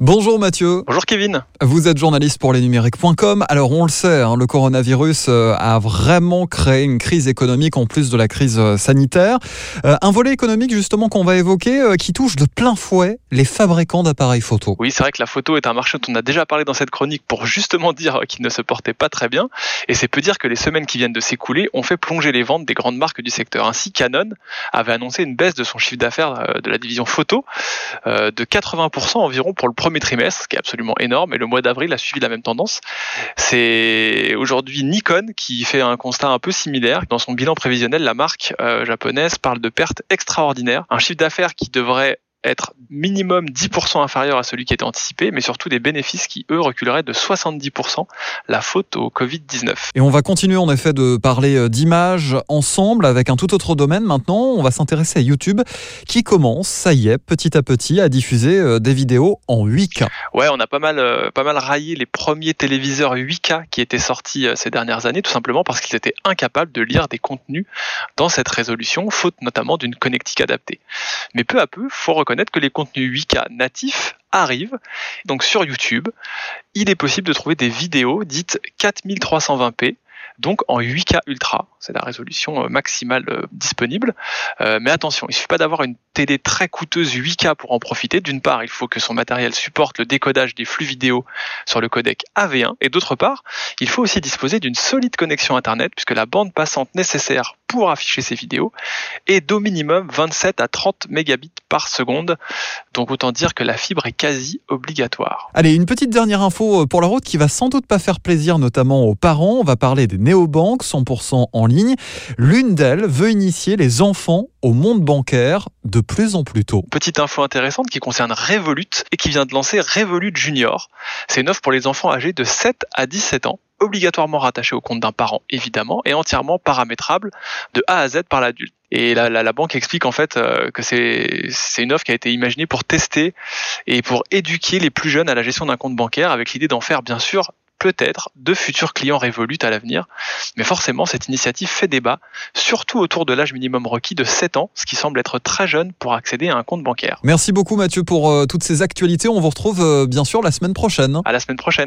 Bonjour Mathieu. Bonjour Kevin. Vous êtes journaliste pour lesnumériques.com. Alors on le sait, hein, le coronavirus euh, a vraiment créé une crise économique en plus de la crise euh, sanitaire. Euh, un volet économique justement qu'on va évoquer qui touche de plein fouet les fabricants d'appareils photo. Oui, c'est vrai que la photo est un marché dont on a déjà parlé dans cette chronique pour justement dire qu'il ne se portait pas très bien. Et c'est peu dire que les semaines qui viennent de s'écouler ont fait plonger les ventes des grandes marques du secteur. Ainsi, Canon avait annoncé une baisse de son chiffre d'affaires de la division photo de 80% environ pour le premier premier trimestre, ce qui est absolument énorme, et le mois d'avril a suivi la même tendance. C'est aujourd'hui Nikon qui fait un constat un peu similaire. Dans son bilan prévisionnel, la marque euh, japonaise parle de pertes extraordinaires, un chiffre d'affaires qui devrait être minimum 10% inférieur à celui qui était anticipé, mais surtout des bénéfices qui, eux, reculeraient de 70%, la faute au Covid-19. Et on va continuer en effet de parler euh, d'images ensemble avec un tout autre domaine maintenant. On va s'intéresser à YouTube qui commence, ça y est, petit à petit, à diffuser euh, des vidéos en 8K. Ouais, on a pas mal, euh, pas mal raillé les premiers téléviseurs 8K qui étaient sortis ces dernières années, tout simplement parce qu'ils étaient incapables de lire des contenus dans cette résolution, faute notamment d'une connectique adaptée. Mais peu à peu, faut que les contenus 8K natifs arrivent. Donc sur YouTube, il est possible de trouver des vidéos dites 4320p donc en 8K Ultra, c'est la résolution euh, maximale euh, disponible. Euh, mais attention, il suffit pas d'avoir une télé très coûteuse 8K pour en profiter. D'une part, il faut que son matériel supporte le décodage des flux vidéo sur le codec AV1, et d'autre part, il faut aussi disposer d'une solide connexion Internet, puisque la bande passante nécessaire pour afficher ces vidéos est d'au minimum 27 à 30 mégabits par seconde. Donc autant dire que la fibre est quasi obligatoire. Allez, une petite dernière info pour la route qui va sans doute pas faire plaisir notamment aux parents. On va parler des néobanques 100% en ligne. L'une d'elles veut initier les enfants au monde bancaire de plus en plus tôt. Petite info intéressante qui concerne Revolut et qui vient de lancer Revolut Junior. C'est une offre pour les enfants âgés de 7 à 17 ans obligatoirement rattaché au compte d'un parent évidemment et entièrement paramétrable de A à Z par l'adulte. Et la, la, banque explique en fait euh, que c'est une offre qui a été imaginée pour tester et pour éduquer les plus jeunes à la gestion d'un compte bancaire avec l'idée d'en faire bien sûr peut-être de futurs clients Revolut à l'avenir. Mais forcément, cette initiative fait débat, surtout autour de l'âge minimum requis de 7 ans, ce qui semble être très jeune pour accéder à un compte bancaire. Merci beaucoup Mathieu pour euh, toutes ces actualités. On vous retrouve euh, bien sûr la semaine prochaine. À la semaine prochaine.